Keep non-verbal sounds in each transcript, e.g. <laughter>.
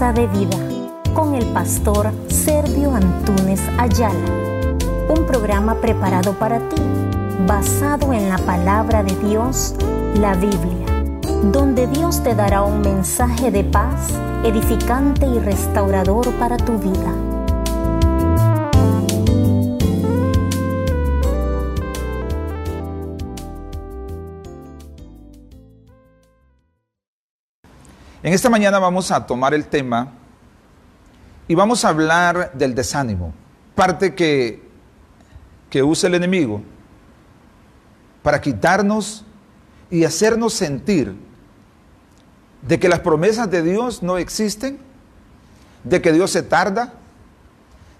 De Vida con el pastor Sergio Antunes Ayala. Un programa preparado para ti, basado en la palabra de Dios, la Biblia, donde Dios te dará un mensaje de paz, edificante y restaurador para tu vida. En esta mañana vamos a tomar el tema y vamos a hablar del desánimo, parte que, que usa el enemigo para quitarnos y hacernos sentir de que las promesas de Dios no existen, de que Dios se tarda,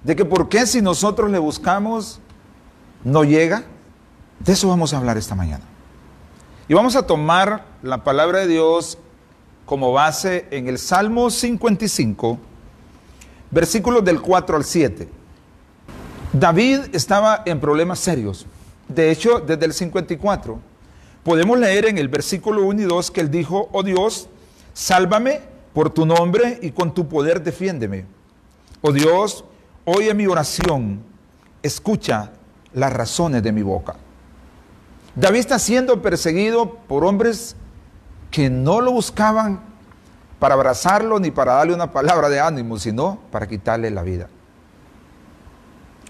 de que por qué si nosotros le buscamos no llega. De eso vamos a hablar esta mañana. Y vamos a tomar la palabra de Dios como base en el Salmo 55, versículos del 4 al 7. David estaba en problemas serios. De hecho, desde el 54, podemos leer en el versículo 1 y 2 que él dijo, oh Dios, sálvame por tu nombre y con tu poder defiéndeme. Oh Dios, oye mi oración, escucha las razones de mi boca. David está siendo perseguido por hombres que no lo buscaban para abrazarlo ni para darle una palabra de ánimo, sino para quitarle la vida.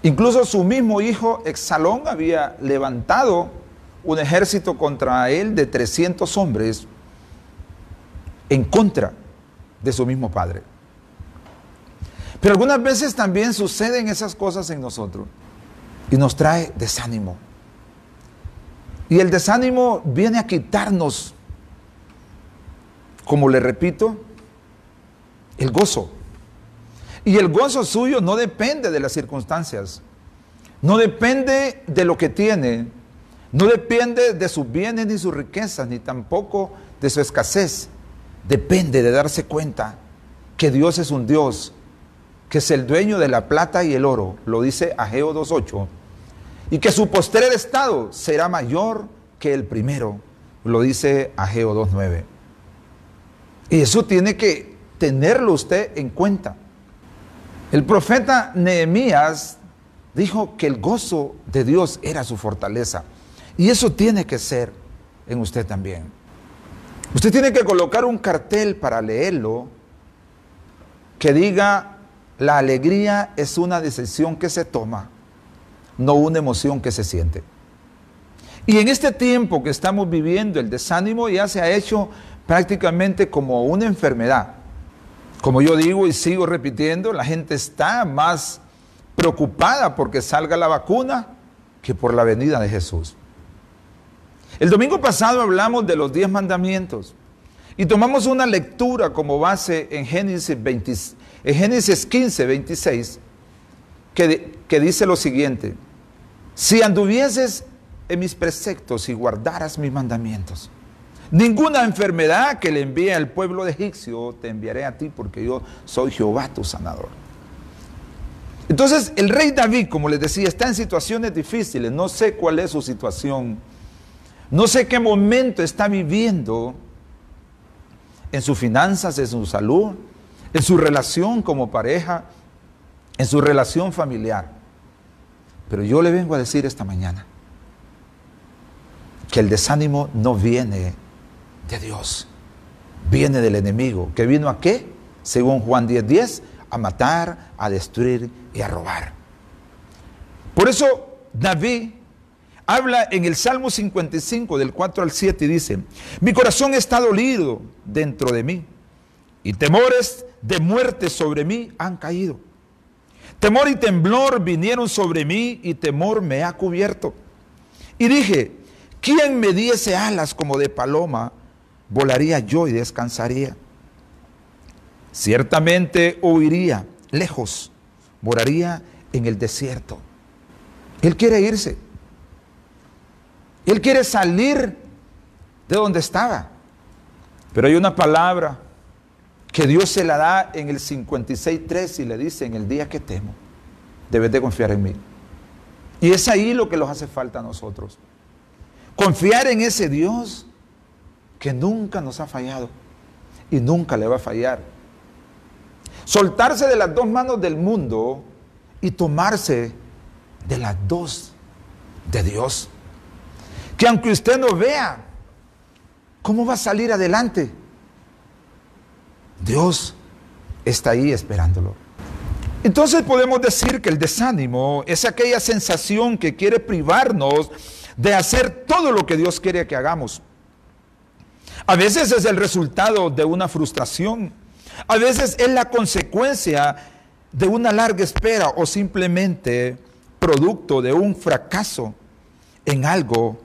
Incluso su mismo hijo Exalón había levantado un ejército contra él de 300 hombres en contra de su mismo padre. Pero algunas veces también suceden esas cosas en nosotros y nos trae desánimo. Y el desánimo viene a quitarnos como le repito, el gozo. Y el gozo suyo no depende de las circunstancias, no depende de lo que tiene, no depende de sus bienes ni sus riquezas, ni tampoco de su escasez. Depende de darse cuenta que Dios es un Dios, que es el dueño de la plata y el oro, lo dice Ageo 2.8, y que su postrer estado será mayor que el primero, lo dice Ageo 2.9. Y eso tiene que tenerlo usted en cuenta. El profeta Nehemías dijo que el gozo de Dios era su fortaleza. Y eso tiene que ser en usted también. Usted tiene que colocar un cartel para leerlo que diga, la alegría es una decisión que se toma, no una emoción que se siente. Y en este tiempo que estamos viviendo, el desánimo ya se ha hecho prácticamente como una enfermedad. Como yo digo y sigo repitiendo, la gente está más preocupada porque salga la vacuna que por la venida de Jesús. El domingo pasado hablamos de los diez mandamientos y tomamos una lectura como base en Génesis, 20, en Génesis 15, 26, que, que dice lo siguiente, si anduvieses en mis preceptos y guardaras mis mandamientos, Ninguna enfermedad que le envíe al pueblo de egipcio te enviaré a ti porque yo soy Jehová tu sanador. Entonces el rey David, como les decía, está en situaciones difíciles. No sé cuál es su situación. No sé qué momento está viviendo en sus finanzas, en su salud, en su relación como pareja, en su relación familiar. Pero yo le vengo a decir esta mañana que el desánimo no viene de Dios. Viene del enemigo, que vino a qué? Según Juan 10:10, 10, a matar, a destruir y a robar. Por eso David habla en el Salmo 55 del 4 al 7 y dice, mi corazón está dolido dentro de mí y temores de muerte sobre mí han caído. Temor y temblor vinieron sobre mí y temor me ha cubierto. Y dije, ¿quién me diese alas como de paloma volaría yo y descansaría. Ciertamente huiría lejos, moraría en el desierto. Él quiere irse. Él quiere salir de donde estaba. Pero hay una palabra que Dios se la da en el 56.3 y le dice, en el día que temo, debes de confiar en mí. Y es ahí lo que nos hace falta a nosotros. Confiar en ese Dios que nunca nos ha fallado y nunca le va a fallar. Soltarse de las dos manos del mundo y tomarse de las dos de Dios. Que aunque usted no vea cómo va a salir adelante, Dios está ahí esperándolo. Entonces podemos decir que el desánimo es aquella sensación que quiere privarnos de hacer todo lo que Dios quiere que hagamos. A veces es el resultado de una frustración, a veces es la consecuencia de una larga espera o simplemente producto de un fracaso en algo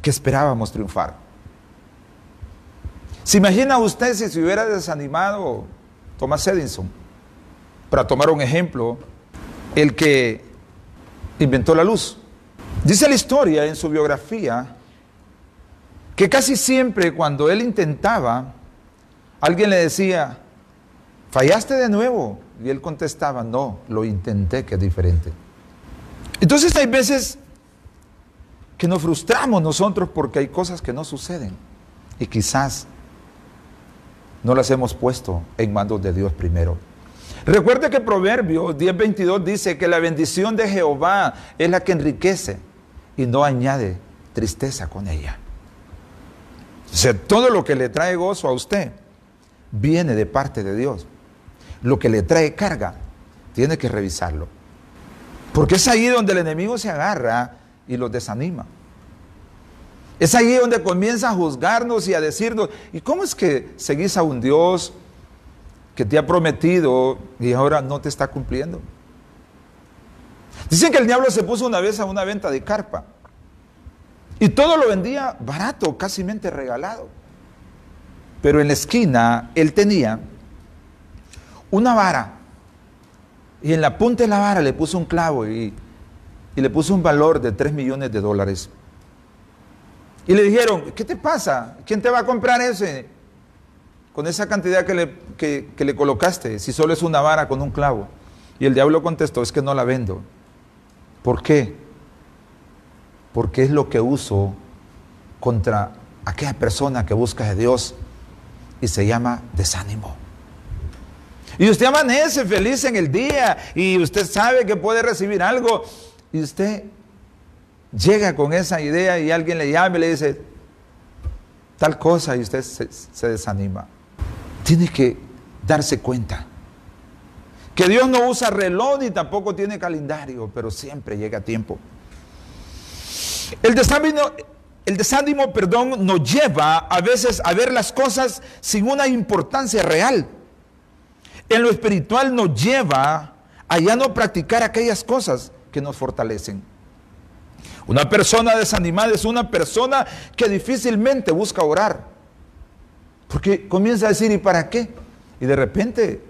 que esperábamos triunfar. ¿Se imagina usted si se hubiera desanimado Thomas Edison? Para tomar un ejemplo, el que inventó la luz. Dice la historia en su biografía que casi siempre cuando él intentaba, alguien le decía, fallaste de nuevo. Y él contestaba, no, lo intenté, que es diferente. Entonces hay veces que nos frustramos nosotros porque hay cosas que no suceden. Y quizás no las hemos puesto en manos de Dios primero. Recuerde que Proverbio 10:22 dice que la bendición de Jehová es la que enriquece y no añade tristeza con ella. Todo lo que le trae gozo a usted viene de parte de Dios. Lo que le trae carga, tiene que revisarlo. Porque es ahí donde el enemigo se agarra y los desanima. Es ahí donde comienza a juzgarnos y a decirnos, ¿y cómo es que seguís a un Dios que te ha prometido y ahora no te está cumpliendo? Dicen que el diablo se puso una vez a una venta de carpa y todo lo vendía barato, casi regalado. Pero en la esquina él tenía una vara y en la punta de la vara le puso un clavo y, y le puso un valor de 3 millones de dólares. Y le dijeron, ¿qué te pasa? ¿Quién te va a comprar ese? Con esa cantidad que le, que, le colocaste, si solo es una vara con un clavo. Y el diablo contestó, es que no la vendo. ¿Por qué? Porque es lo que uso contra aquella persona que busca a Dios y se llama desánimo. Y usted amanece feliz en el día y usted sabe que puede recibir algo y usted llega con esa idea y alguien le llama y le dice tal cosa y usted se, desanima. Tiene que darse cuenta que Dios no usa reloj ni tampoco tiene calendario, pero siempre llega a tiempo. El desánimo, el desánimo, perdón, nos lleva a veces a ver las cosas sin una importancia real. En lo espiritual nos lleva a ya no practicar aquellas cosas que nos fortalecen. Una persona desanimada es una persona que difícilmente busca orar. Porque comienza a decir, ¿y para qué? Y de repente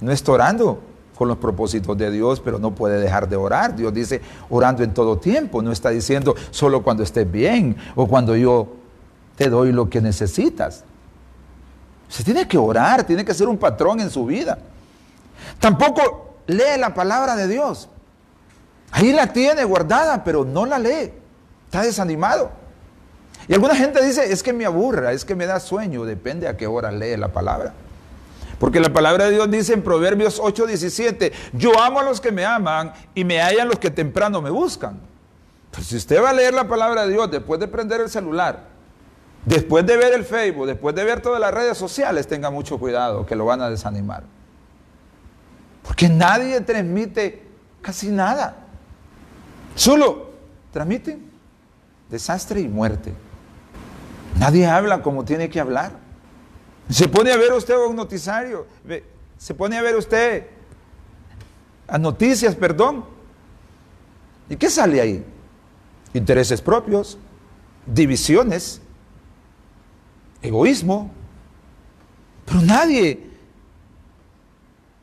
no está orando con los propósitos de Dios, pero no puede dejar de orar. Dios dice, orando en todo tiempo. No está diciendo solo cuando estés bien o cuando yo te doy lo que necesitas. Se tiene que orar, tiene que ser un patrón en su vida. Tampoco lee la palabra de Dios. Ahí la tiene guardada, pero no la lee. Está desanimado. Y alguna gente dice, es que me aburra, es que me da sueño, depende a qué hora lee la palabra. Porque la palabra de Dios dice en Proverbios 8:17, yo amo a los que me aman y me hallan los que temprano me buscan. Pues si usted va a leer la palabra de Dios después de prender el celular, después de ver el Facebook, después de ver todas las redes sociales, tenga mucho cuidado que lo van a desanimar. Porque nadie transmite casi nada. Solo transmiten desastre y muerte. Nadie habla como tiene que hablar. Se pone a ver usted un noticiario, se pone a ver usted a noticias, perdón. ¿Y qué sale ahí? Intereses propios, divisiones, egoísmo. Pero nadie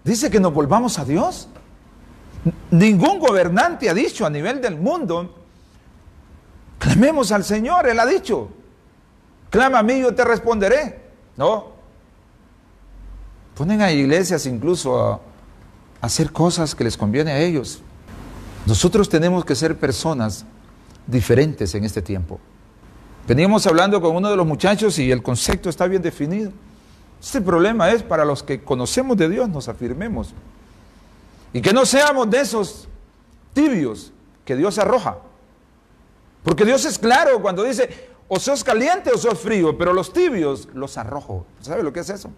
dice que nos volvamos a Dios. Ningún gobernante ha dicho a nivel del mundo, clamemos al Señor, Él ha dicho, clama a mí, yo te responderé. No. Ponen a iglesias incluso a, hacer cosas que les conviene a ellos. Nosotros tenemos que ser personas diferentes en este tiempo. Veníamos hablando con uno de los muchachos y el concepto está bien definido. Este problema es para los que conocemos de Dios, nos afirmemos. Y que no seamos de esos tibios que Dios arroja. Porque Dios es claro cuando dice, o sos caliente o sos frío, pero los tibios los arrojo. ¿Sabe lo que es eso?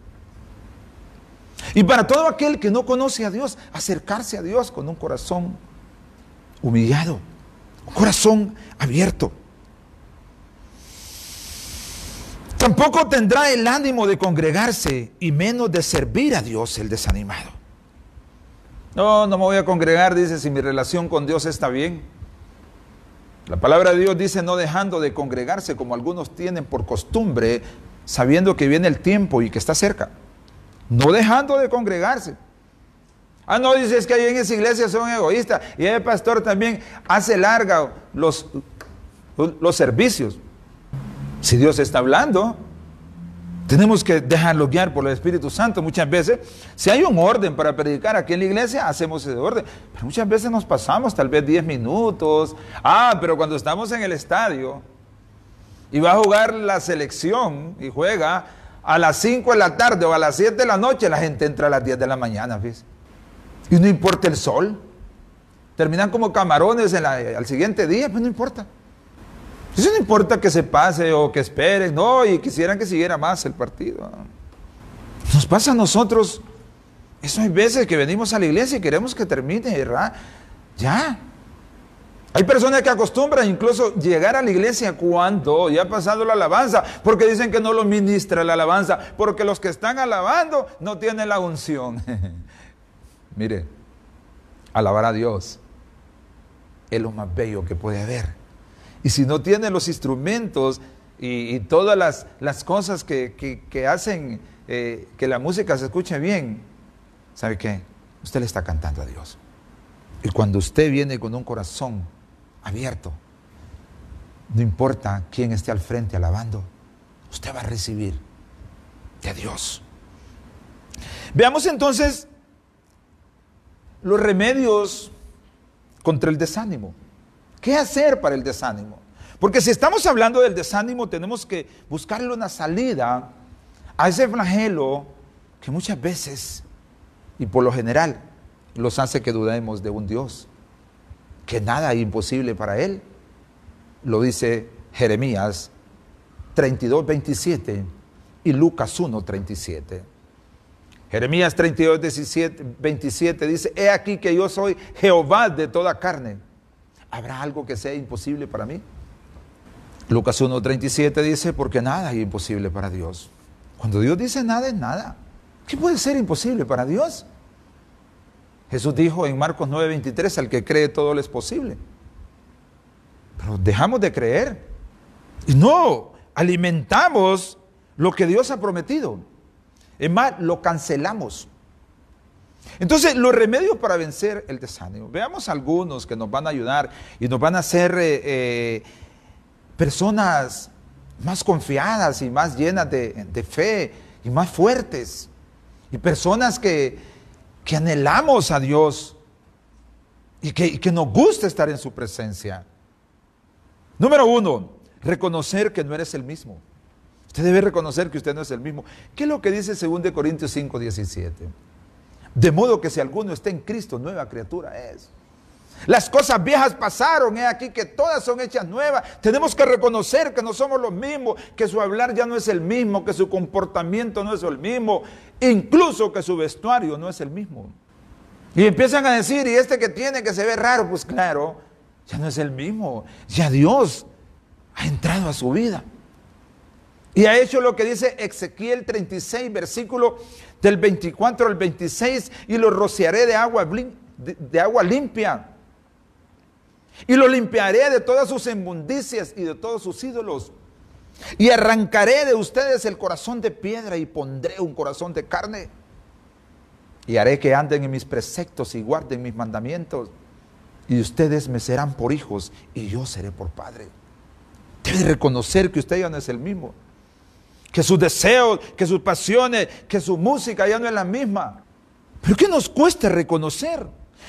Y para todo aquel que no conoce a Dios, acercarse a Dios con un corazón humillado, un corazón abierto. Tampoco tendrá el ánimo de congregarse y menos de servir a Dios el desanimado. No, no me voy a congregar, dice, si mi relación con Dios está bien. La palabra de Dios dice no dejando de congregarse como algunos tienen por costumbre, sabiendo que viene el tiempo y que está cerca. No dejando de congregarse. Ah, no, dice, es que ahí en esa iglesia son egoístas. Y el pastor también hace larga los, los servicios. Si Dios está hablando, tenemos que dejarlo guiar por el Espíritu Santo. Muchas veces, si hay un orden para predicar aquí en la iglesia, hacemos ese orden. Pero muchas veces nos pasamos tal vez 10 minutos. Ah, pero cuando estamos en el estadio y va a jugar la selección y juega a las 5 de la tarde o a las 7 de la noche, la gente entra a las 10 de la mañana, ¿ves? Y no importa el sol. Terminan como camarones al siguiente día, pues no importa. Eso no importa que se pase o que esperen, no, y quisieran que siguiera más el partido. Nos pasa a nosotros, eso hay veces que venimos a la iglesia y queremos que termine, ¿verdad? Ya. Hay personas que acostumbran incluso llegar a la iglesia cuando ya ha pasado la alabanza, porque dicen que no lo ministra la alabanza, porque los que están alabando no tienen la unción. <laughs> Mire, alabar a Dios es lo más bello que puede haber. Y si no tiene los instrumentos y, todas las, cosas que, hacen eh, que la música se escuche bien, ¿sabe qué? Usted le está cantando a Dios. Y cuando usted viene con un corazón abierto, no importa quién esté al frente alabando, usted va a recibir de Dios. Veamos entonces los remedios contra el desánimo. ¿Qué hacer para el desánimo? Porque si estamos hablando del desánimo, tenemos que buscarle una salida a ese flagelo que muchas veces, y por lo general, los hace que dudemos de un Dios, que nada es imposible para Él. Lo dice Jeremías 32, 27 y Lucas 1, 37. Jeremías 32, 27 dice, he aquí que yo soy Jehová de toda carne ¿Habrá algo que sea imposible para mí? Lucas 1.37 dice, porque nada es imposible para Dios. Cuando Dios dice nada es nada. ¿Qué puede ser imposible para Dios? Jesús dijo en Marcos 9:23, al que cree todo le es posible. Pero dejamos de creer. Y no, alimentamos lo que Dios ha prometido. Es más, lo cancelamos. Entonces, los remedios para vencer el desánimo. Veamos algunos que nos van a ayudar y nos van a hacer eh, eh, personas más confiadas y más llenas de, fe y más fuertes. Y personas que, anhelamos a Dios y que, y que nos gusta estar en su presencia. Número uno, reconocer que no eres el mismo. Usted debe reconocer que usted no es el mismo. ¿Qué es lo que dice 2 Corintios 5, 17? De modo que si alguno está en Cristo, nueva criatura es. Las cosas viejas pasaron, he aquí que todas son hechas nuevas. Tenemos que reconocer que no somos los mismos, que su hablar ya no es el mismo, que su comportamiento no es el mismo, incluso que su vestuario no es el mismo. Y empiezan a decir, y este que tiene que se ve raro, pues claro, ya no es el mismo. Ya Dios ha entrado a su vida. Y ha hecho lo que dice Ezequiel 36, versículo del 24 al 26, y lo rociaré de agua, de, agua limpia. Y lo limpiaré de todas sus inmundicias y de todos sus ídolos. Y arrancaré de ustedes el corazón de piedra y pondré un corazón de carne. Y haré que anden en mis preceptos y guarden mis mandamientos. Y ustedes me serán por hijos y yo seré por padre. Debe reconocer que usted ya no es el mismo que sus deseos, que sus pasiones, que su música ya no es la misma. Pero ¿qué nos cuesta reconocer?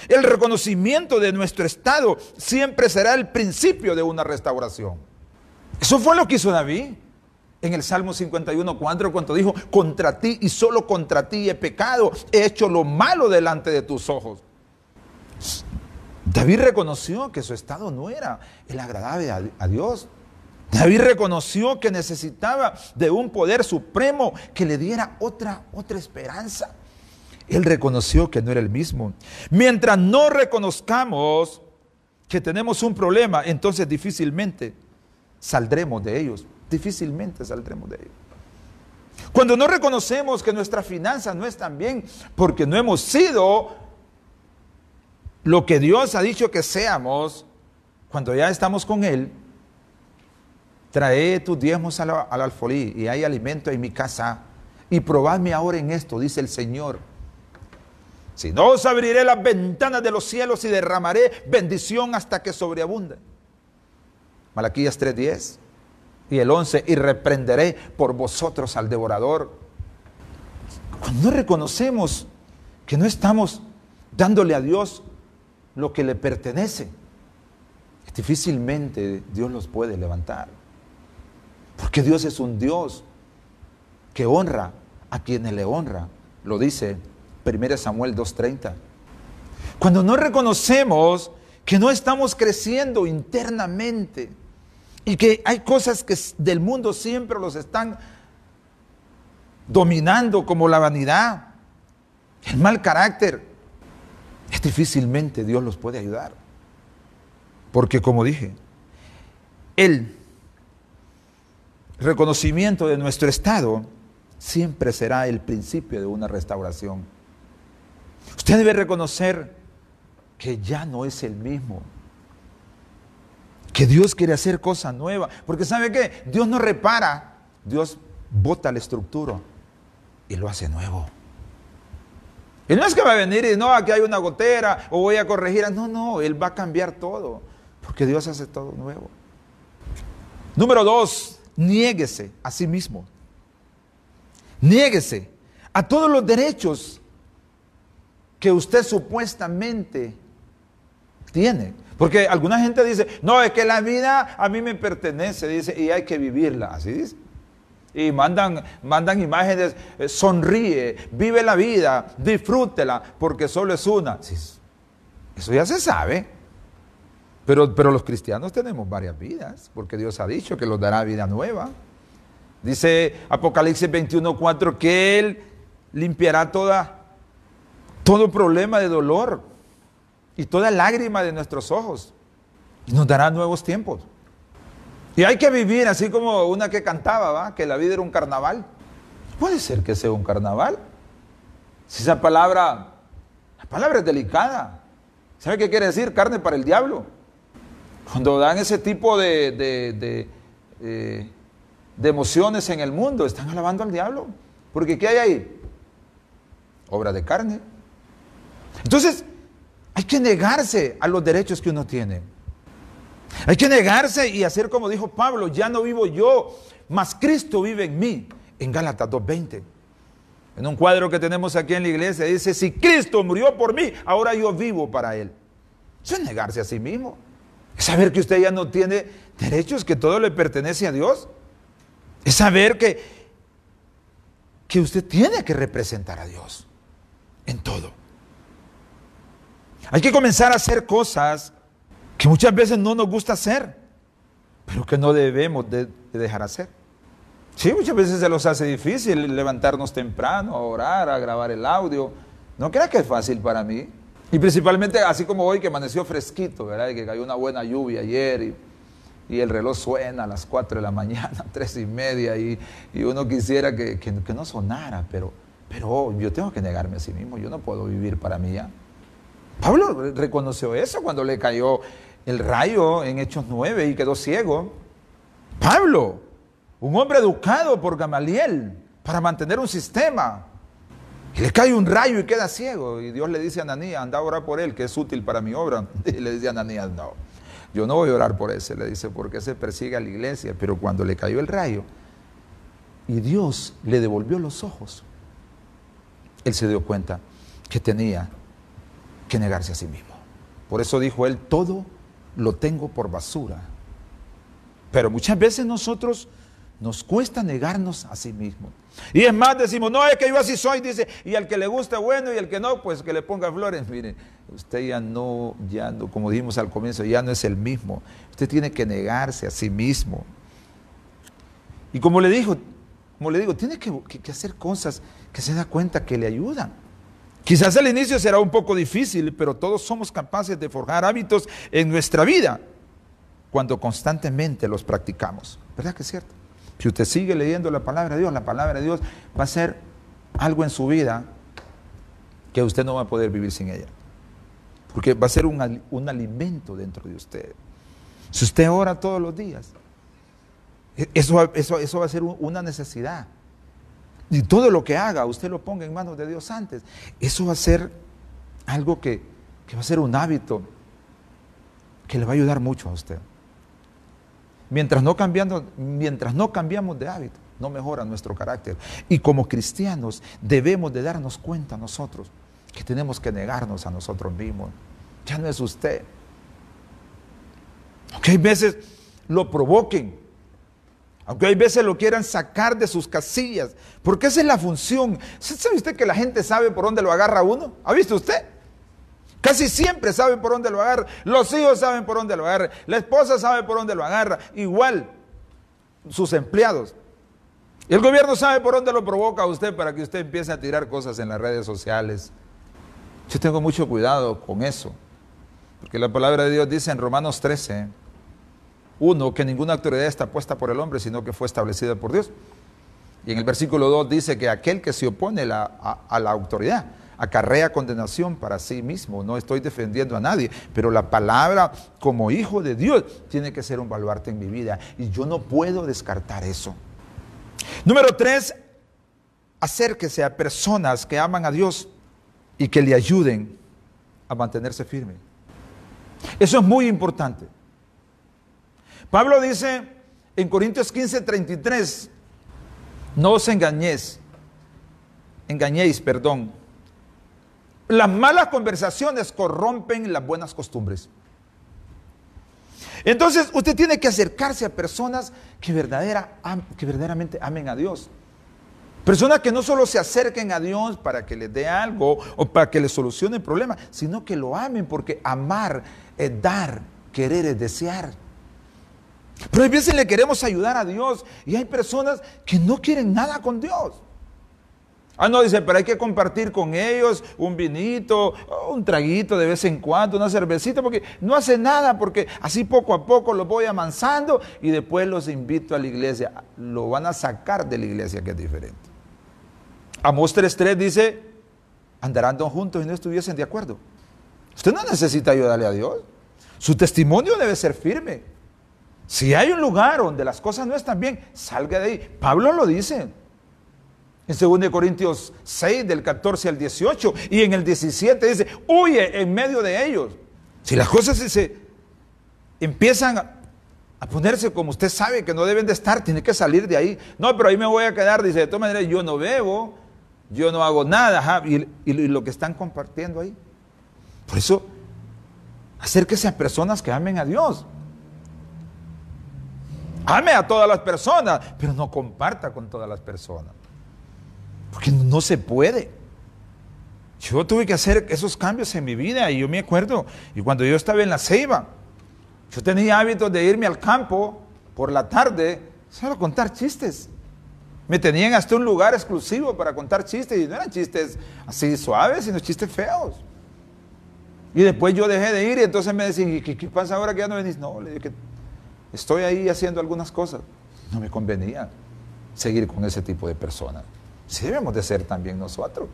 El reconocimiento de nuestro estado siempre será el principio de una restauración. Eso fue lo que hizo David. en el Salmo 51, 4, cuando dijo, contra ti y solo contra ti he pecado, he hecho lo malo delante de tus ojos. David reconoció que su estado no era el agradable a, Dios. David reconoció que necesitaba de un poder supremo que le diera otra, otra esperanza. Él reconoció que no era el mismo. Mientras no reconozcamos que tenemos un problema, entonces difícilmente saldremos de ellos. Difícilmente saldremos de ellos. Cuando no reconocemos que nuestras finanzas no están bien, porque no hemos sido lo que Dios ha dicho que seamos, cuando ya estamos con Él, trae tus diezmos al, al alfolí y hay alimento en mi casa y probadme ahora en esto, dice el Señor si no os abriré las ventanas de los cielos y derramaré bendición hasta que sobreabunde. Malaquías 3:10 y el 11, y reprenderé por vosotros al devorador. Cuando no reconocemos que no estamos dándole a Dios lo que le pertenece, difícilmente Dios los puede levantar. Porque Dios es un Dios que honra a quienes le honra. Lo dice 1 Samuel 2.30. Cuando no reconocemos que no estamos creciendo internamente y que hay cosas que del mundo siempre los están dominando como la vanidad, el mal carácter, es difícilmente Dios los puede ayudar. Porque como dije, el reconocimiento de nuestro estado siempre será el principio de una restauración. Usted debe reconocer que ya no es el mismo. Que Dios quiere hacer cosas nuevas. Porque ¿sabe qué? Dios no repara. Dios bota la estructura y lo hace nuevo. Y no es que va a venir y no, aquí hay una gotera o voy a corregir. No, no, Él va a cambiar todo. Porque Dios hace todo nuevo. Número dos, niéguese a sí mismo. Niéguese a todos los derechos que usted supuestamente tiene. Porque alguna gente dice, no, es que la vida a mí me pertenece, dice, y hay que vivirla, así dice. Y mandan, mandan imágenes, eh, sonríe, vive la vida, disfrútela, porque solo es una. Eso ya se sabe. Pero, pero los cristianos tenemos varias vidas, porque Dios ha dicho que los dará vida nueva. Dice Apocalipsis 21.4 que Él limpiará toda todo problema de dolor y toda lágrima de nuestros ojos. Y nos dará nuevos tiempos. Y hay que vivir así como una que cantaba, ¿va? que la vida era un carnaval. Puede ser que sea un carnaval. Si esa palabra, la palabra es delicada. ¿Sabe qué quiere decir? Carne para el diablo. Cuando dan ese tipo de, de, de, eh, de emociones en el mundo, están alabando al diablo. Porque ¿qué hay ahí? Obra de carne. Entonces, hay que negarse a los derechos que uno tiene. Hay que negarse y hacer como dijo Pablo, ya no vivo yo, mas Cristo vive en mí, en Gálatas 2.20. En un cuadro que tenemos aquí en la iglesia dice, si Cristo murió por mí, ahora yo vivo para Él. Eso es negarse a sí mismo. Es saber que usted ya no tiene derechos, que todo le pertenece a Dios. Es saber que, que usted tiene que representar a Dios en todo. Hay que comenzar a hacer cosas que muchas veces no nos gusta hacer, pero que no debemos de, dejar hacer. Sí, muchas veces se nos hace difícil levantarnos temprano, a orar, a grabar el audio. No crea que es fácil para mí. Y principalmente así como hoy que amaneció fresquito, ¿verdad? Y que cayó una buena lluvia ayer y, el reloj suena a las 4 de la <laughs> mañana, 3 y media, y, uno quisiera que, que, no sonara, pero, pero yo tengo que negarme a sí mismo, yo no puedo vivir para mí ya. Pablo reconoció eso cuando le cayó el rayo en Hechos 9 y quedó ciego. Pablo, un hombre educado por Gamaliel para mantener un sistema. Y le cae un rayo y queda ciego. Y Dios le dice a Ananías, anda a orar por él, que es útil para mi obra. <laughs> Y le dice a Ananías, no, yo no voy a orar por ese. Le dice, porque se persigue a la iglesia. Pero cuando le cayó el rayo y Dios le devolvió los ojos, él se dio cuenta que tenía que negarse a sí mismo. Por eso dijo él, todo lo tengo por basura. Pero muchas veces nosotros nos cuesta negarnos a sí mismos. Y es más, decimos, no, es que yo así soy, dice, y al que le gusta, bueno, y al que no, pues que le ponga flores. Mire, usted ya no, ya no, como dijimos al comienzo, ya no es el mismo. Usted tiene que negarse a sí mismo. Y como le digo, como le digo, tiene que, que hacer cosas que se da cuenta que le ayudan. Quizás al inicio será un poco difícil, pero todos somos capaces de forjar hábitos en nuestra vida cuando constantemente los practicamos. ¿Verdad que es cierto? Si usted sigue leyendo la palabra de Dios, la palabra de Dios va a ser algo en su vida que usted no va a poder vivir sin ella. Porque va a ser un, alimento dentro de usted. Si usted ora todos los días, e, eso, eso, eso va a ser una necesidad. Y todo lo que haga, usted lo ponga en manos de Dios antes. Eso va a ser algo que, va a ser un hábito que le va a ayudar mucho a usted. Mientras no, cambiando, mientras no cambiamos de hábito, no mejora nuestro carácter. Y como cristianos debemos de darnos cuenta nosotros que tenemos que negarnos a nosotros mismos. Ya no es usted. Aunque hay veces lo provoquen, aunque hay veces lo quieran sacar de sus casillas, porque esa es la función. ¿Sabe usted que la gente sabe por dónde lo agarra uno? ¿Ha visto usted? Casi siempre sabe por dónde lo agarra. Los hijos saben por dónde lo agarra. La esposa sabe por dónde lo agarra. Igual sus empleados. El gobierno sabe por dónde lo provoca a usted para que usted empiece a tirar cosas en las redes sociales. Yo tengo mucho cuidado con eso. Porque la palabra de Dios dice en Romanos 13, uno, que ninguna autoridad está puesta por el hombre, sino que fue establecida por Dios. Y en el versículo 2 dice que aquel que se opone a, la autoridad acarrea condenación para sí mismo. No estoy defendiendo a nadie, pero la palabra como hijo de Dios tiene que ser un baluarte en mi vida. Y yo no puedo descartar eso. Número 3, acérquese a personas que aman a Dios y que le ayuden a mantenerse firme. Eso es muy importante. Pablo dice en Corintios 15, 33, no os engañéis, engañéis, perdón. Las malas conversaciones corrompen las buenas costumbres. Entonces usted tiene que acercarse a personas que, verdadera, que verdaderamente amen a Dios. Personas que no solo se acerquen a Dios para que les dé algo o para que les solucione el problema, sino que lo amen porque amar es dar, querer es desear. Pero hay veces le queremos ayudar a Dios y hay personas que no quieren nada con Dios. Ah, no, dice, pero hay que compartir con ellos un vinito, un traguito de vez en cuando, una cervecita, porque no hace nada, porque así poco a poco los voy amansando y después los invito a la iglesia. Lo van a sacar de la iglesia, que es diferente. Amos 3.3 dice, andarán juntos y no estuviesen de acuerdo. Usted no necesita ayudarle a Dios. Su testimonio debe ser firme. Si hay un lugar donde las cosas no están bien, salga de ahí. Pablo lo dice. En 2 Corintios 6, del 14 al 18, y en el 17 dice, huye en medio de ellos. Si las cosas se empiezan a ponerse como usted sabe que no deben de estar, tiene que salir de ahí. No, pero ahí me voy a quedar, dice, de todas maneras, yo no bebo, yo no hago nada, y, y lo que están compartiendo ahí. Por eso, acérquese a personas que amen a Dios. Ame a todas las personas, pero no comparta con todas las personas. Porque no se puede. Yo tuve que hacer esos cambios en mi vida y yo me acuerdo, y cuando yo estaba en la ceiba, yo tenía hábitos de irme al campo por la tarde, solo contar chistes. Me tenían hasta un lugar exclusivo para contar chistes y no eran chistes así suaves, sino chistes feos. Y después yo dejé de ir y entonces me decían, ¿qué, qué pasa ahora que ya no venís? No, le dije que Estoy ahí haciendo algunas cosas. No me convenía seguir con ese tipo de personas. Sí debemos de ser también nosotros.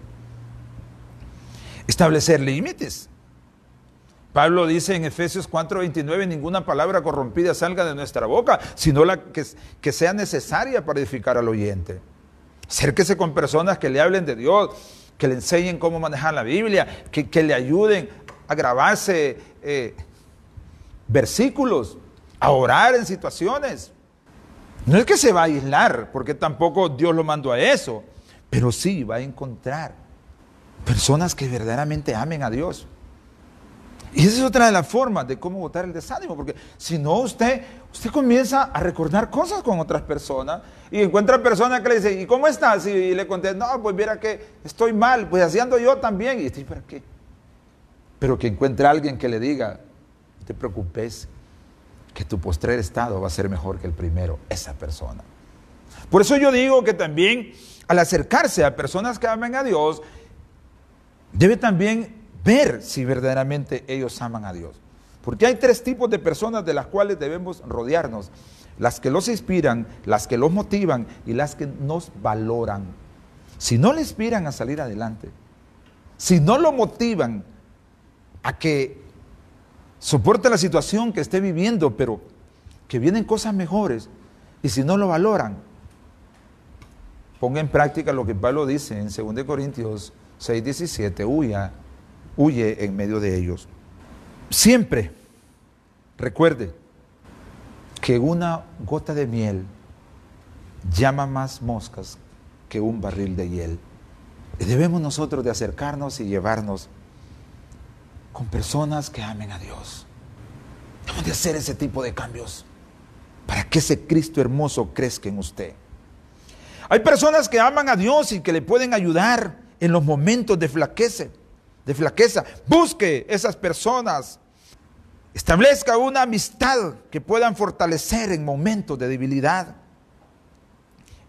Establecer límites. Pablo dice en Efesios 4:29, ninguna palabra corrompida salga de nuestra boca, sino la que, sea necesaria para edificar al oyente. Acérquese con personas que le hablen de Dios, que le enseñen cómo manejar la Biblia, que, le ayuden a grabarse eh, versículos a orar en situaciones. No es que se va a aislar, porque tampoco Dios lo mandó a eso, pero sí va a encontrar personas que verdaderamente amen a Dios. Y esa es otra de las formas de cómo votar el desánimo, porque si no usted, usted comienza a recordar cosas con otras personas y encuentra personas que le dicen, ¿y cómo estás? Y, le contesta, no, pues mira que estoy mal, pues haciendo yo también. Y estoy, ¿para qué? Pero que encuentre a alguien que le diga, no te preocupes, que tu postrer estado va a ser mejor que el primero, esa persona. Por eso yo digo que también al acercarse a personas que amen a Dios, debe también ver si verdaderamente ellos aman a Dios. Porque hay tres tipos de personas de las cuales debemos rodearnos. Las que los inspiran, las que los motivan y las que nos valoran. Si no le inspiran a salir adelante, si no lo motivan a que soporte la situación que esté viviendo, pero que vienen cosas mejores, y si no lo valoran, ponga en práctica lo que Pablo dice en 2 Corintios 6, 17, huya huye en medio de ellos. Siempre recuerde que una gota de miel llama más moscas que un barril de hiel. Y debemos nosotros de acercarnos y llevarnos con personas que amen a Dios. Debemos de hacer ese tipo de cambios para que ese Cristo hermoso crezca en usted. Hay personas que aman a Dios y que le pueden ayudar en los momentos de flaqueza de flaqueza. Busque esas personas. Establezca una amistad que puedan fortalecer en momentos de debilidad.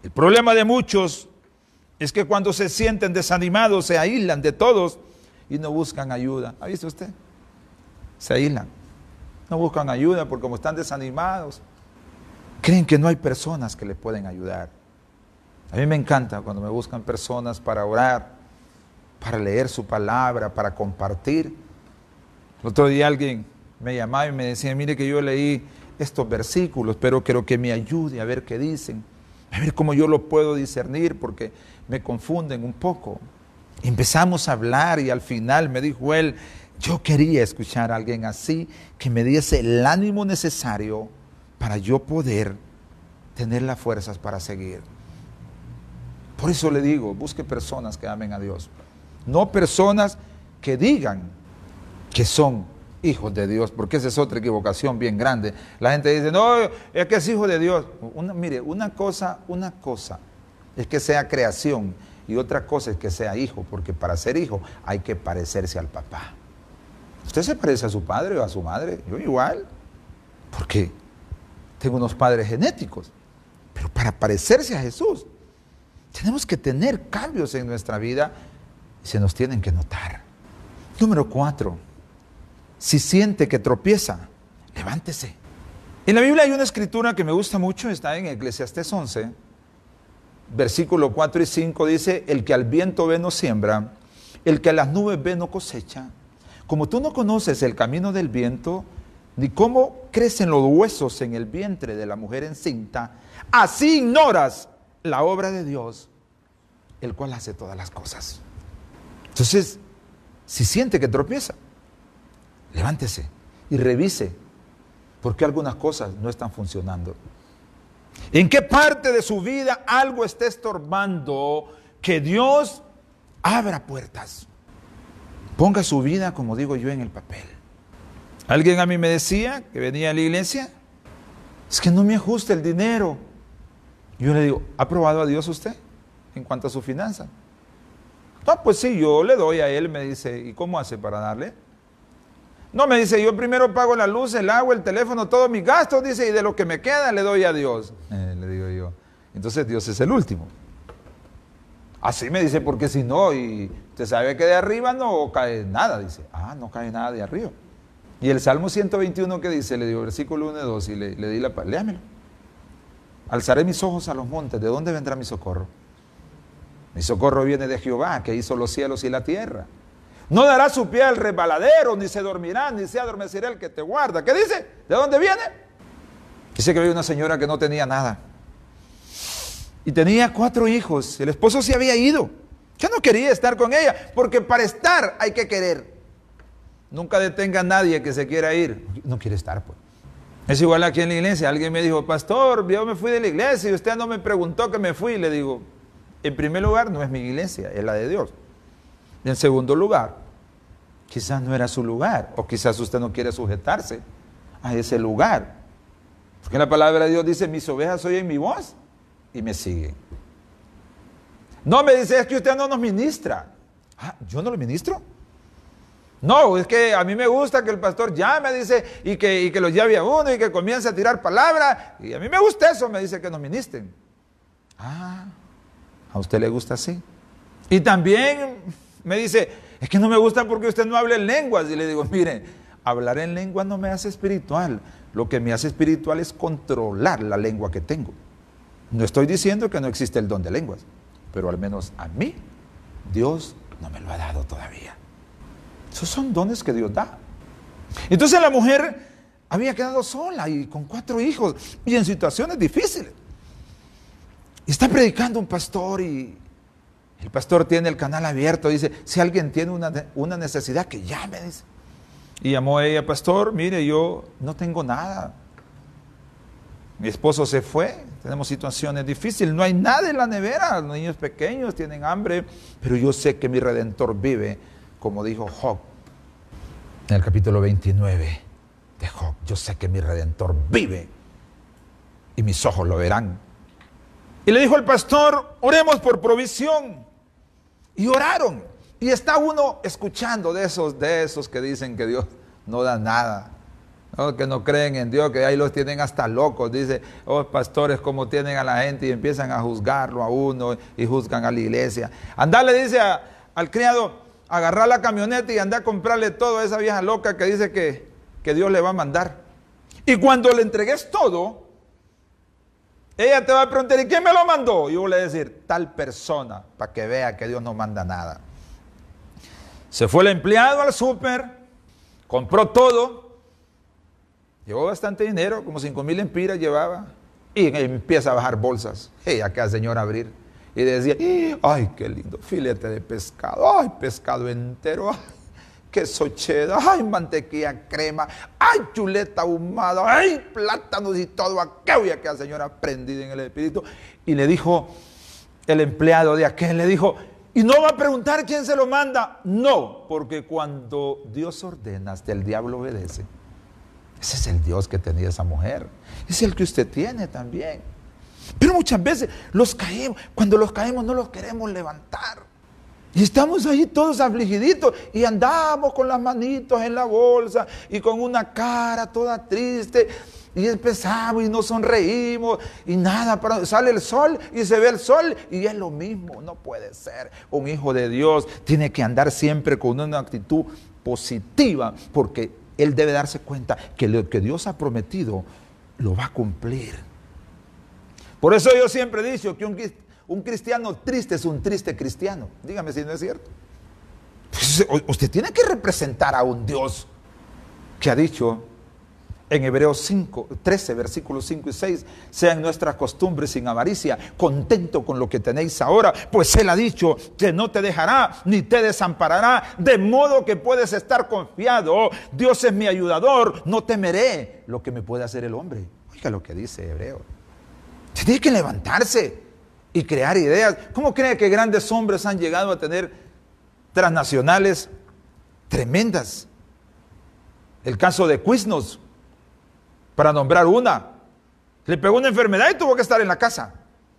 El problema de muchos es que cuando se sienten desanimados se aíslan de todos y no buscan ayuda. ¿Ha visto usted? Se aíslan. No buscan ayuda porque como están desanimados, creen que no hay personas que les pueden ayudar. A mí me encanta cuando me buscan personas para orar, para leer su palabra, para compartir. El otro día alguien me llamaba y me decía, mire que yo leí estos versículos, pero quiero que me ayude a ver qué dicen, a ver cómo yo lo puedo discernir, porque me confunden un poco. Empezamos a hablar y al final me dijo él, yo quería escuchar a alguien así que me diese el ánimo necesario para yo poder tener las fuerzas para seguir. Por eso le digo, busque personas que amen a Dios no personas que digan que son hijos de Dios, porque esa es otra equivocación bien grande. La gente dice, no, es que es hijo de Dios. mire, una cosa, una cosa es que sea creación y otra cosa es que sea hijo, porque para ser hijo hay que parecerse al papá. ¿Usted se parece a su padre o a su madre? Yo igual, porque tengo unos padres genéticos, pero para parecerse a Jesús tenemos que tener cambios en nuestra vida se nos tienen que notar. Número cuatro, si siente que tropieza, levántese. En la Biblia hay una escritura que me gusta mucho, está en Eclesiastés 11, versículo 4 y 5, dice, el que al viento ve no siembra, el que a las nubes ve no cosecha. Como tú no conoces el camino del viento, ni cómo crecen los huesos en el vientre de la mujer encinta, así ignoras la obra de Dios, el cual hace todas las cosas. Entonces, si siente que tropieza, levántese y revise por qué algunas cosas no están funcionando. ¿En qué parte de su vida algo está estorbando que Dios abra puertas? Ponga su vida, como digo yo, en el papel. Alguien a mí me decía que venía a la iglesia, es que no me ajusta el dinero. Yo le digo, ¿ha probado a Dios usted en cuanto a su finanza? No, pues sí, yo le doy a él, me dice, ¿y cómo hace para darle? No, me dice, yo primero pago la luz, el agua, el teléfono, todos mis gastos, dice, y de lo que me queda le doy a Dios. Eh, le digo yo. Entonces Dios es el último. Así me dice, porque si no, y usted sabe que de arriba no cae nada, dice. Ah, no cae nada de arriba. Y el Salmo 121 que dice, le digo, versículo 1 y 2, y le, le di la léamelo. Alzaré mis ojos a los montes, ¿de dónde vendrá mi socorro? Mi socorro viene de Jehová, que hizo los cielos y la tierra. No dará su pie al resbaladero, ni se dormirá, ni se adormecerá el que te guarda. ¿Qué dice? ¿De dónde viene? Dice que había una señora que no tenía nada. Y tenía cuatro hijos. El esposo se había ido. Ya no quería estar con ella, porque para estar hay que querer. Nunca detenga a nadie que se quiera ir. No quiere estar, pues. Es igual aquí en la iglesia. Alguien me dijo, pastor, yo me fui de la iglesia y usted no me preguntó que me fui. Le digo, en primer lugar, no es mi iglesia, es la de Dios. En segundo lugar, quizás no era su lugar, o quizás usted no quiere sujetarse a ese lugar. Porque la palabra de Dios dice, mis ovejas oyen mi voz y me siguen. No me dice, es que usted no nos ministra. Ah, ¿yo no lo ministro? No, es que a mí me gusta que el pastor llame, dice, y que, y que los lleve a uno y que comience a tirar palabra. Y a mí me gusta eso, me dice que nos ministren. Ah, ¿a usted le gusta así? Y también me dice, es que no me gusta porque usted no habla en lenguas. Y le digo, mire, hablar en lenguas no me hace espiritual. Lo que me hace espiritual es controlar la lengua que tengo. No estoy diciendo que no existe el don de lenguas, pero al menos a mí Dios no me lo ha dado todavía. Esos son dones que Dios da. Entonces la mujer había quedado sola y con cuatro hijos y en situaciones difíciles. Está predicando un pastor y el pastor tiene el canal abierto. Dice, si alguien tiene una, necesidad, que llame. Y llamó a ella, pastor, mire, yo no tengo nada. Mi esposo se fue, tenemos situaciones difíciles, no hay nada en la nevera, los niños pequeños tienen hambre, pero yo sé que mi redentor vive como dijo Job en el capítulo 29 de Job, yo sé que mi redentor vive y mis ojos lo verán. Y le dijo el pastor, oremos por provisión. Y oraron. Y está uno escuchando de esos, de esos que dicen que Dios no da nada. que no creen en Dios, que ahí los tienen hasta locos. Dice, oh pastores, como tienen a la gente y empiezan a juzgarlo a uno y juzgan a la iglesia. Andale, dice al criado, agarrar la camioneta y andar a comprarle todo a esa vieja loca que dice que, que Dios le va a mandar. Y cuando le entregues todo, ella te va a preguntar, ¿y quién me lo mandó? Y yo le voy a decir, tal persona, para que vea que Dios no manda nada. Se fue el empleado al súper, compró todo, llevó bastante dinero, como 5 mil empiras llevaba, y empieza a bajar bolsas. Ella acá, señor, abrir y decía, ay, qué lindo filete de pescado, ay, pescado entero, ay, queso cheddar, ay, mantequilla crema, ay, chuleta ahumada, ay, plátanos y todo aquello que la señora prendida en el espíritu. Y le dijo el empleado de aquel, le dijo, y no va a preguntar quién se lo manda. No, porque cuando Dios ordena, hasta el diablo obedece. Ese es el Dios que tenía esa mujer. Es el que usted tiene también. Pero muchas veces los caemos, cuando los caemos no los queremos levantar. Y estamos ahí todos afligiditos y andamos con las manitos en la bolsa y con una cara toda triste. Y empezamos y nos sonreímos y nada, pero sale el sol y se ve el sol y es lo mismo, no puede ser. Un hijo de Dios tiene que andar siempre con una actitud positiva porque él debe darse cuenta que lo que Dios ha prometido lo va a cumplir. Por eso yo siempre he dicho que un, cristiano triste es un triste cristiano. Dígame si no es cierto. Pues, usted tiene que representar a un Dios que ha dicho en Hebreos 5, 13, versículos 5 y 6, sean nuestras costumbres sin avaricia, contento con lo que tenéis ahora, pues Él ha dicho que no te dejará ni te desamparará, de modo que puedes estar confiado, Dios es mi ayudador, no temeré lo que me puede hacer el hombre. Oiga lo que dice Hebreo. Tiene que levantarse y crear ideas. ¿Cómo cree que grandes hombres han llegado a tener transnacionales tremendas? El caso de Quiznos, para nombrar una, le pegó una enfermedad y tuvo que estar en la casa.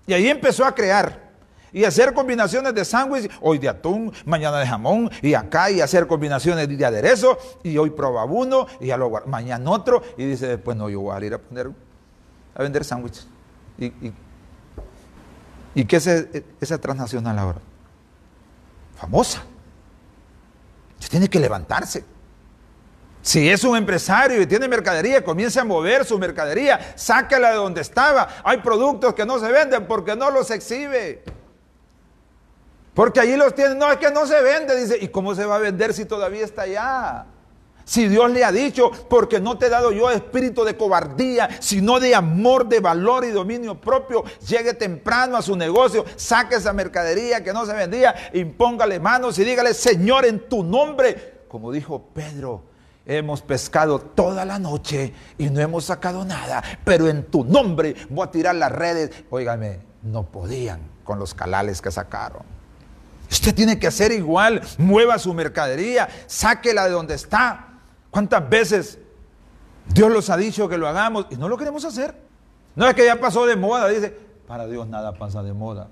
Y ahí empezó a crear y hacer combinaciones de sándwich, hoy de atún, mañana de jamón, y acá, y hacer combinaciones de aderezo, y hoy probaba uno, y ya lo mañana otro, y dice después, no, yo voy a ir a poner, a vender sándwiches. ¿Y, qué es e, esa transnacional ahora? Famosa. Se tiene que levantarse. Si es un empresario y tiene mercadería, comience a mover su mercadería, sáquela de donde estaba. Hay productos que no se venden porque no los exhibe. Porque allí los tiene. No, es que no se vende. Dice, ¿y cómo se va a vender si todavía está allá? Si Dios le ha dicho, porque no te he dado yo espíritu de cobardía, sino de amor, de valor y dominio propio, llegue temprano a su negocio, saque esa mercadería que no se vendía, impóngale manos y dígale, Señor, en tu nombre, como dijo Pedro, hemos pescado toda la noche y no hemos sacado nada, pero en tu nombre voy a tirar las redes. Óigame, no podían con los calales que sacaron. Usted tiene que hacer igual, mueva su mercadería, sáquela de donde está. ¿Cuántas veces Dios los ha dicho que lo hagamos y no lo queremos hacer? No es que ya pasó de moda, dice, para Dios nada pasa de moda.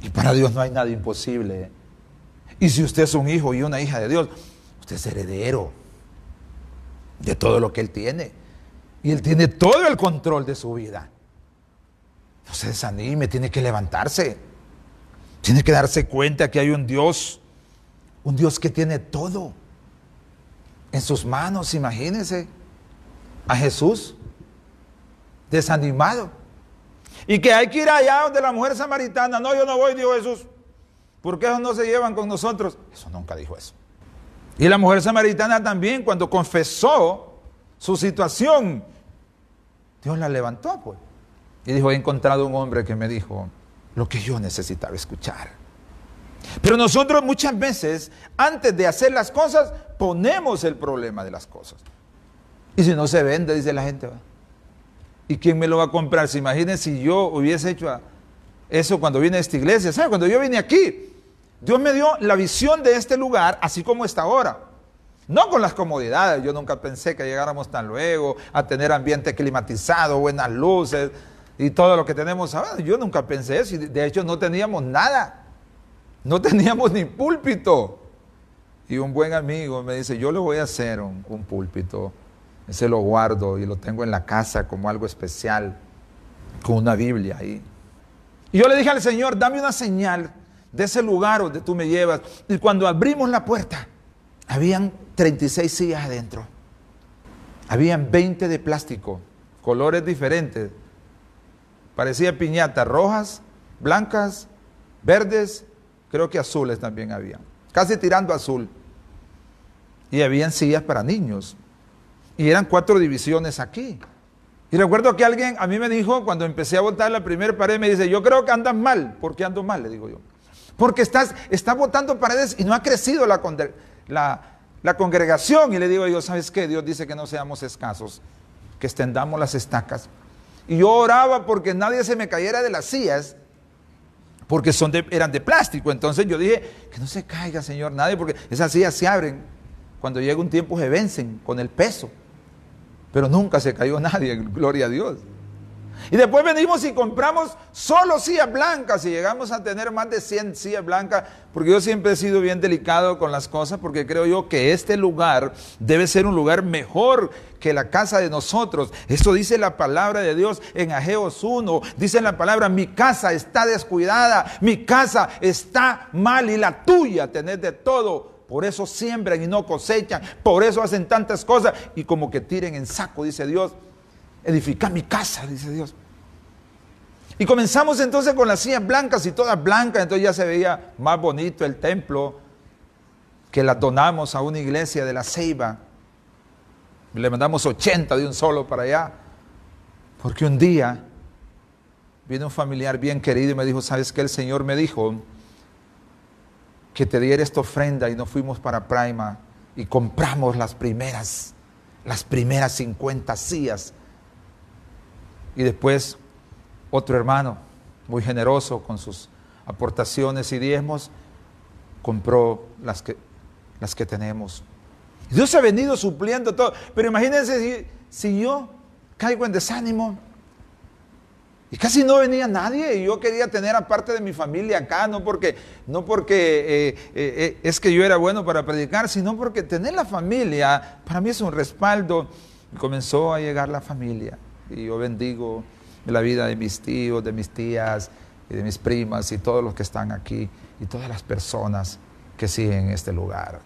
Y para Dios no hay nada imposible. Y si usted es un hijo y una hija de Dios, usted es heredero de todo lo que Él tiene. Y Él tiene todo el control de su vida. No se desanime, tiene que levantarse. Tiene que darse cuenta que hay un Dios, un Dios que tiene todo en sus manos, imagínense. A Jesús, desanimado. Y que hay que ir allá donde la mujer samaritana. No, yo no voy, dijo Jesús. ¿Por qué ellos no se llevan con nosotros? Eso nunca dijo eso. Y la mujer samaritana también, cuando confesó su situación, Dios la levantó, pues. Y dijo, he encontrado un hombre que me dijo lo que yo necesitaba escuchar. Pero nosotros muchas veces, antes de hacer las cosas, ponemos el problema de las cosas. Y si no se vende, dice la gente, ¿y quién me lo va a comprar? Se imaginen si yo hubiese hecho eso cuando vine a esta iglesia. ¿Sabe? Cuando yo vine aquí, Dios me dio la visión de este lugar así como está ahora. No con las comodidades, yo nunca pensé que llegáramos tan luego a tener ambiente climatizado, buenas luces y todo lo que tenemos. Yo nunca pensé eso y de hecho no teníamos nada. No <laughs> teníamos ni púlpito. Y un buen amigo me dice, yo le voy a hacer un, púlpito. Ese lo guardo y lo tengo en la casa como algo especial, con una Biblia ahí. Y yo le dije al Señor, dame una señal de ese lugar donde tú me llevas. Y cuando abrimos la puerta, habían 36 sillas adentro. Habían 20 de plástico, colores diferentes. Parecía piñata, rojas, blancas, verdes, creo que azules también habían. Casi tirando azul. Y habían sillas para niños. Y eran cuatro divisiones aquí. Y recuerdo que alguien a mí me dijo, cuando empecé a botar la primera pared, me dice, yo creo que andas mal. ¿Por qué ando mal? Le digo yo. Porque estás, estás botando paredes y no ha crecido la, la, congregación. Y le digo yo, ¿sabes qué? Dios dice que no seamos escasos, que extendamos las estacas. Y yo oraba porque nadie se me cayera de las sillas, porque son eran de plástico. Entonces yo dije, que no se caiga, Señor, nadie, porque esas sillas se abren. Cuando llega un tiempo se vencen con el peso. Pero nunca se cayó <laughs> nadie, gloria a Dios. Y después venimos y compramos solo sillas blancas y llegamos a tener más de 100 sillas blancas, porque yo siempre he sido bien delicado con las cosas, porque creo yo que este lugar debe ser un lugar mejor que la casa de nosotros. Esto dice la palabra de Dios en Ageos 1, dice la palabra, mi casa está descuidada, mi casa está mal y la tuya tenés de todo por eso siembran y no cosechan. Por eso hacen tantas cosas. Y como que tiren en saco, dice Dios. Edificar mi casa, dice Dios. Y comenzamos entonces con las sillas blancas y todas blancas. Entonces ya se veía más bonito el templo que las donamos a una iglesia de la Ceiba. Le mandamos 80 de un solo para allá. Porque un día vino un familiar bien querido y me dijo, ¿sabes qué? El Señor me dijo que te diera esta ofrenda y nos fuimos para Prima y compramos las primeras, las primeras 50 sillas. Y después otro hermano, muy generoso con sus aportaciones y diezmos, compró las que, las que tenemos. Dios ha venido supliendo todo. Pero imagínense si, yo caigo en desánimo, y casi no venía nadie y yo quería tener aparte de mi familia acá, no porque, no porque eh, eh, eh, es que yo era bueno para predicar, sino porque tener la familia para mí es un respaldo. Y comenzó a llegar la familia y yo bendigo la vida de mis tíos, de mis tías y de mis primas y todos los que están aquí y todas las personas que siguen este lugar.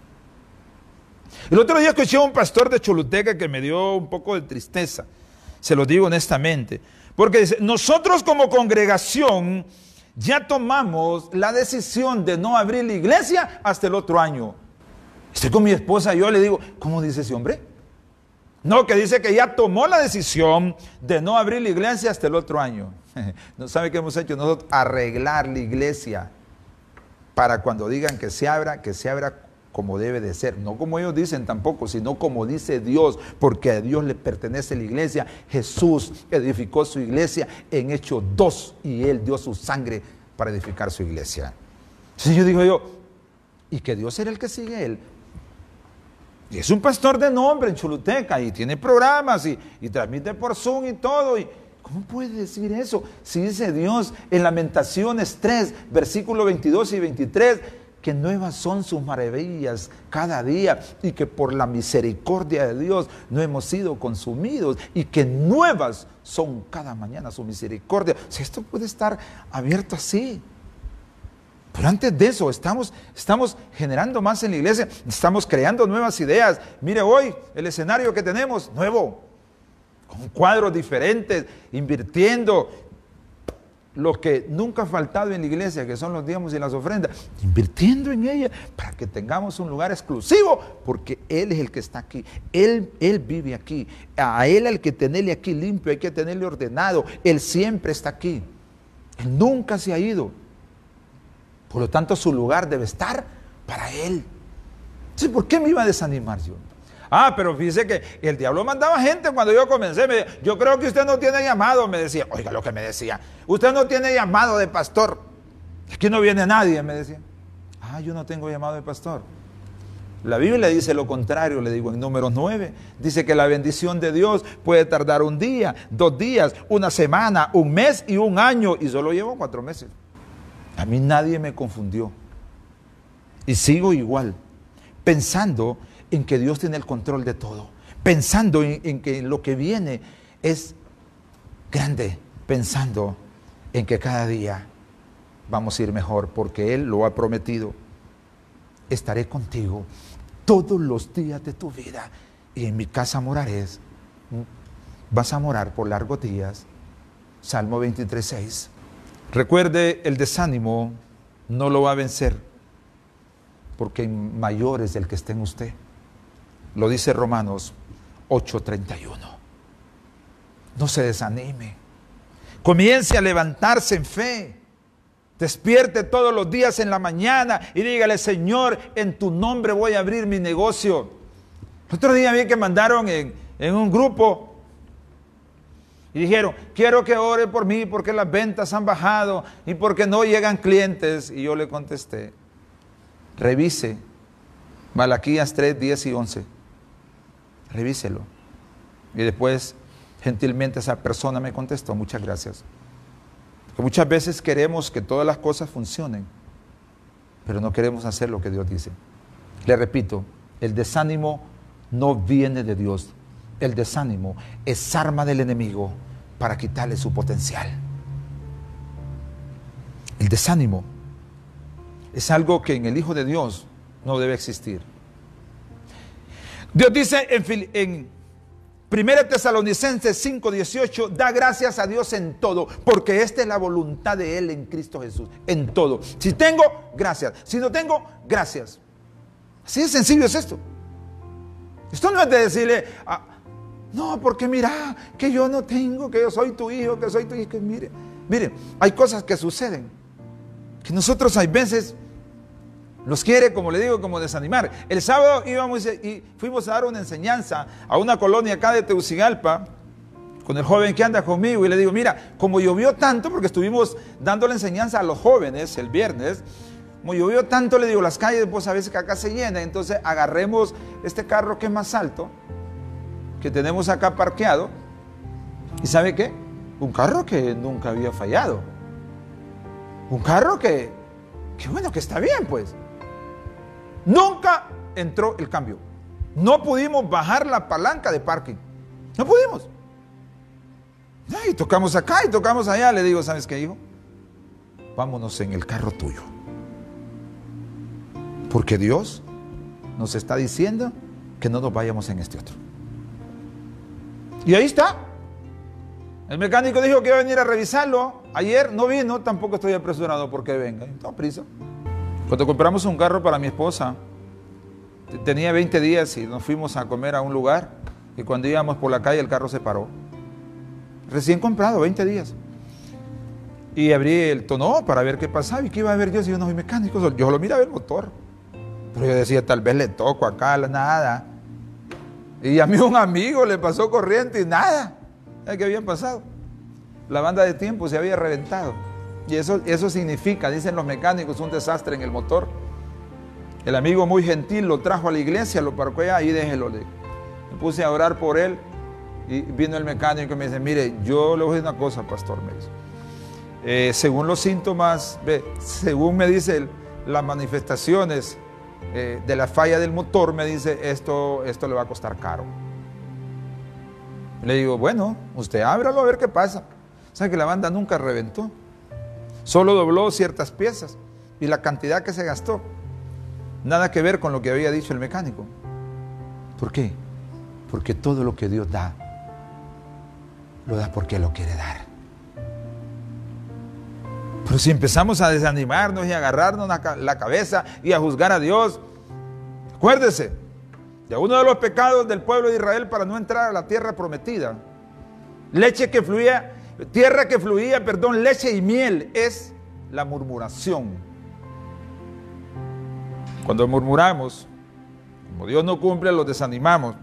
El otro día escuché a un pastor de Choluteca que me dio un poco de tristeza, se lo digo honestamente. Porque dice, nosotros como congregación ya tomamos la decisión de no abrir la iglesia hasta el otro año. Estoy con mi esposa y yo le digo, ¿cómo dice ese hombre? No, que dice que ya tomó la decisión de no abrir la iglesia hasta el otro año. <laughs> ¿No sabe qué hemos hecho nosotros? Arreglar la iglesia para cuando digan que se abra, que se abra como debe de ser, no como ellos dicen tampoco, sino como dice Dios, porque a Dios le pertenece la iglesia. Jesús edificó su iglesia en Hecho 2 y él dio su sangre para edificar su iglesia. Entonces yo digo yo, y que Dios era el que sigue él. Y es un pastor de nombre en Choluteca y tiene programas y, y transmite por Zoom y todo. Y, ¿Cómo puede decir eso? Si dice Dios en Lamentaciones 3, versículos 22 y 23, que nuevas son sus maravillas cada día y que por la misericordia de Dios no hemos sido consumidos y que nuevas son cada mañana su misericordia. Si esto puede estar abierto así. Pero antes de eso, estamos, estamos generando más en la iglesia, estamos creando nuevas ideas. Mire hoy el escenario que tenemos, nuevo, con cuadros diferentes, invirtiendo, lo que nunca ha faltado en la iglesia, que son los diezmos y las ofrendas, invirtiendo en ella para que tengamos un lugar exclusivo, porque Él es el que está aquí, Él, él vive aquí, a Él hay que tenerle aquí limpio, hay que tenerle ordenado, Él siempre está aquí, Él nunca se ha ido, por lo tanto su lugar debe estar para Él. Entonces, ¿por qué me iba a desanimar yo? Ah, pero fíjese que el diablo mandaba gente cuando yo comencé. Me, yo creo que usted no tiene llamado, me decía. Oiga lo que me decía. Usted no tiene llamado de pastor. Aquí no viene nadie, me decía. Ah, yo no tengo llamado de pastor. La Biblia dice lo contrario, le digo en número 9. Dice que la bendición de Dios puede tardar un día, dos días, una semana, un mes y un año. Y solo llevo cuatro meses. A mí nadie me confundió. Y sigo igual, pensando en que Dios tiene el control de todo, pensando en, que lo que viene es grande, pensando en que cada día vamos a ir mejor, porque Él lo ha prometido. Estaré contigo todos los días de tu vida y en mi casa morarás. Vas a morar por largos días. Salmo 23.6. Recuerde, el desánimo no lo va a vencer, porque mayor es el que esté en usted. Lo dice Romanos 8:31. No se desanime. Comience a levantarse en fe. Despierte todos los días en la mañana y dígale, Señor, en tu nombre voy a abrir mi negocio. El otro día vi que mandaron en un grupo y dijeron, quiero que ore por mí porque las ventas han bajado y porque no llegan clientes. Y yo le contesté, revise Malaquías 3, 10 y 11 revíselo. Y después, gentilmente, esa persona me contestó, muchas gracias. Porque muchas veces queremos que todas las cosas funcionen, pero no queremos hacer lo que Dios dice. Le repito, el desánimo no viene de Dios. El desánimo es arma del enemigo para quitarle su potencial. El desánimo es algo que en el Hijo de Dios no debe existir. Dios dice en, en 1 Tesalonicenses 5:18, da gracias a Dios en todo, porque esta es la voluntad de Él en Cristo Jesús, en todo. Si tengo, gracias. Si no tengo, gracias. Así de sencillo es esto. Esto no es de decirle, ah, no, porque mira, que yo no tengo, que yo soy tu hijo, que soy tu hijo. Mire, mire, hay cosas que suceden, que nosotros hay veces los quiere, como le digo, como desanimar. El sábado íbamos y fuimos a dar una enseñanza a una colonia acá de Teucigalpa con el joven que anda conmigo y le digo, mira, como llovió tanto, porque estuvimos dando la enseñanza a los jóvenes el viernes, como llovió tanto, le digo, las calles, pues a veces que acá se llenan, entonces agarremos este carro que es más alto, que tenemos acá parqueado, y ¿sabe qué? Un carro que nunca había fallado. Un carro que, que bueno, que está bien, pues. Nunca entró el cambio. No pudimos bajar la palanca de parking. No pudimos. Y tocamos acá y tocamos allá. Le digo, ¿sabes qué, hijo? Vámonos en el carro tuyo. Porque Dios nos está diciendo que no nos vayamos en este otro. Y ahí está. El mecánico dijo que iba a venir a revisarlo. Ayer no vino, tampoco estoy apresurado porque venga. No prisa. Cuando compramos un carro para mi esposa, tenía 20 días y nos fuimos a comer a un lugar y cuando íbamos por la calle el carro se paró. Recién comprado, 20 días. Y abrí el tono para ver qué pasaba y qué iba a ver yo si yo no soy mecánico. Yo lo miraba el motor. Pero yo decía, tal vez le toco acá, nada. Y a mí un amigo le pasó corriente y nada. ¿Qué habían pasado? La banda de tiempo se había reventado. Y eso, eso significa, dicen los mecánicos, un desastre en el motor. El amigo muy gentil lo trajo a la iglesia, lo parcó allá y déjelo. Me puse a orar por él y vino el mecánico y me dice, mire, yo le voy a decir una cosa, pastor, me dice. Eh, según los síntomas, según me dice las manifestaciones eh, de la falla del motor, me dice, esto, esto le va a costar caro. Le digo, bueno, usted ábralo a ver qué pasa. ¿Sabe que la banda nunca reventó? Solo dobló ciertas piezas y la cantidad que se gastó. Nada que ver con lo que había dicho el mecánico. ¿Por qué? Porque todo lo que Dios da, lo da porque lo quiere dar. Pero si empezamos a desanimarnos y a agarrarnos la cabeza y a juzgar a Dios, acuérdese, de uno de los pecados del pueblo de Israel para no entrar a la tierra prometida, leche que fluía, tierra que fluía, perdón, leche y miel, es la murmuración. Cuando murmuramos, como Dios no cumple, los desanimamos.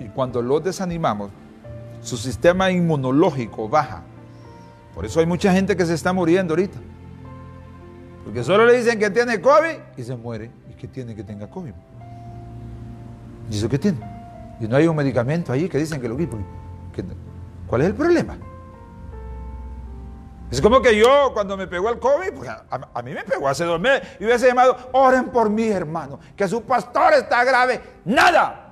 Y cuando los desanimamos, su sistema inmunológico baja. Por eso hay mucha gente que se está muriendo ahorita. Porque solo le dicen que tiene COVID y se muere. ¿Y que tiene que tenga COVID? ¿Y eso qué tiene? Y no hay un medicamento ahí que dicen que lo quita. ¿Cuál es el problema? Es como que yo, cuando me pegó el COVID, porque a, mí me pegó hace dos y hubiese llamado, oren por mí, hermano, que su pastor está grave. Nada.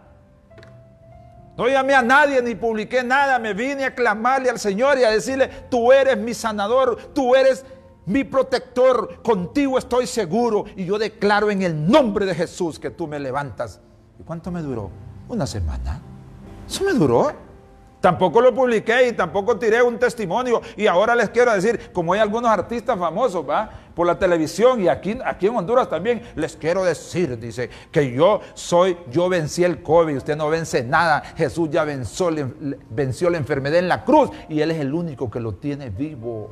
No llamé a nadie ni publiqué nada, me vine a clamarle al Señor y a decirle, tú eres mi sanador, tú eres mi protector, contigo estoy seguro y yo declaro en el nombre de Jesús que tú me levantas. ¿Y cuánto me duró? Una semana. Eso me duró. Tampoco lo publiqué y tampoco tiré un testimonio. Y ahora les quiero decir, como hay algunos artistas famosos, ¿va? Por la televisión y aquí, aquí en Honduras también, les quiero decir, dice, que yo soy, yo vencí el COVID, usted no vence nada. Jesús ya venció, venció la enfermedad en la cruz y Él es el único que lo tiene vivo.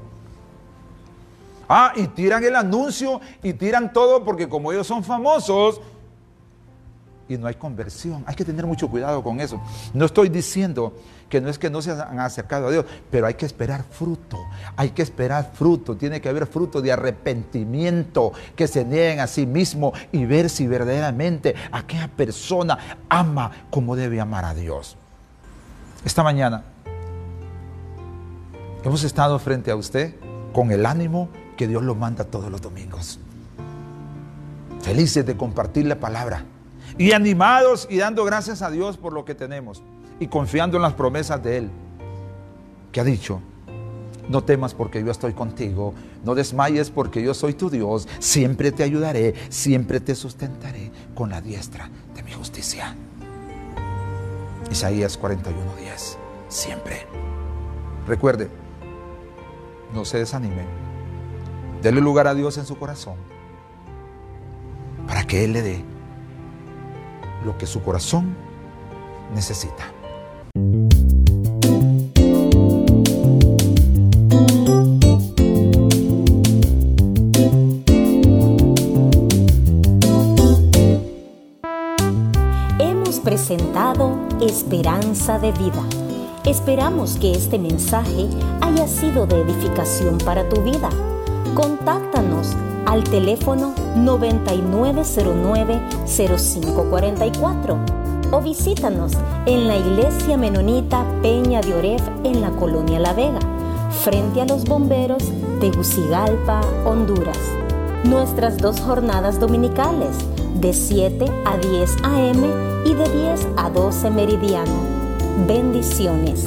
Ah, y tiran el anuncio y tiran todo porque como ellos son famosos, y no hay conversión. Hay que tener mucho cuidado con eso. No estoy diciendo que no es que no se han acercado a Dios, pero hay que esperar fruto. Hay que esperar fruto. Tiene que haber fruto de arrepentimiento, que se nieguen a sí mismo y ver si verdaderamente aquella persona ama como debe amar a Dios. Esta mañana hemos estado frente a usted con el ánimo que Dios lo manda todos los domingos. Felices de compartir la palabra y animados y dando gracias a Dios por lo que tenemos y confiando en las promesas de Él, que ha dicho, no temas porque yo estoy contigo, no desmayes porque yo soy tu Dios, siempre te ayudaré, siempre te sustentaré con la diestra de mi justicia. Isaías 41:10, siempre. Recuerde, no se desanime, dele lugar a Dios en su corazón para que Él le dé lo que su corazón necesita. Hemos presentado Esperanza de Vida. Esperamos que este mensaje haya sido de edificación para tu vida. Contáctanos al teléfono 9909-0544 o visítanos en la iglesia menonita Peña de Oref en la colonia La Vega, frente a los bomberos de Gucigalpa, Honduras. Nuestras dos jornadas dominicales, de 7 a 10 a.m. y de 10 a 12 meridiano. Bendiciones.